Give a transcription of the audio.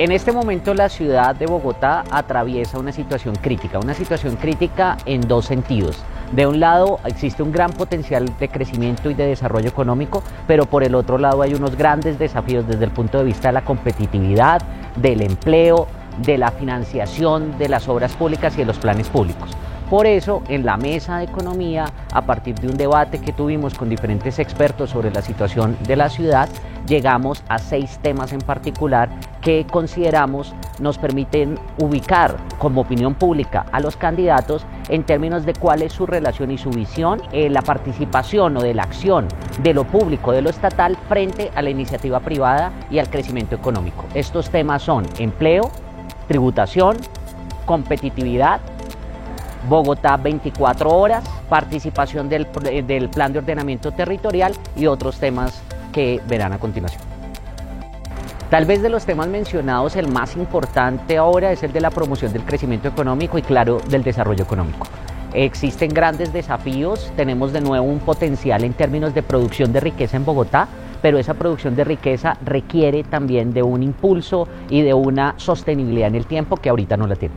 En este momento la ciudad de Bogotá atraviesa una situación crítica, una situación crítica en dos sentidos. De un lado existe un gran potencial de crecimiento y de desarrollo económico, pero por el otro lado hay unos grandes desafíos desde el punto de vista de la competitividad, del empleo, de la financiación de las obras públicas y de los planes públicos. Por eso, en la mesa de economía, a partir de un debate que tuvimos con diferentes expertos sobre la situación de la ciudad, llegamos a seis temas en particular que consideramos nos permiten ubicar como opinión pública a los candidatos en términos de cuál es su relación y su visión, en la participación o de la acción de lo público, de lo estatal, frente a la iniciativa privada y al crecimiento económico. Estos temas son empleo, tributación, competitividad, Bogotá 24 horas, participación del, del, plan de ordenamiento territorial y otros temas que verán a continuación. Tal vez de los temas mencionados el más importante ahora es el de la promoción del crecimiento económico y claro del desarrollo económico. Existen grandes desafíos, tenemos de nuevo un potencial en términos de producción de riqueza en Bogotá, pero esa producción de riqueza requiere también de un impulso y de una sostenibilidad en el tiempo que ahorita no la tiene.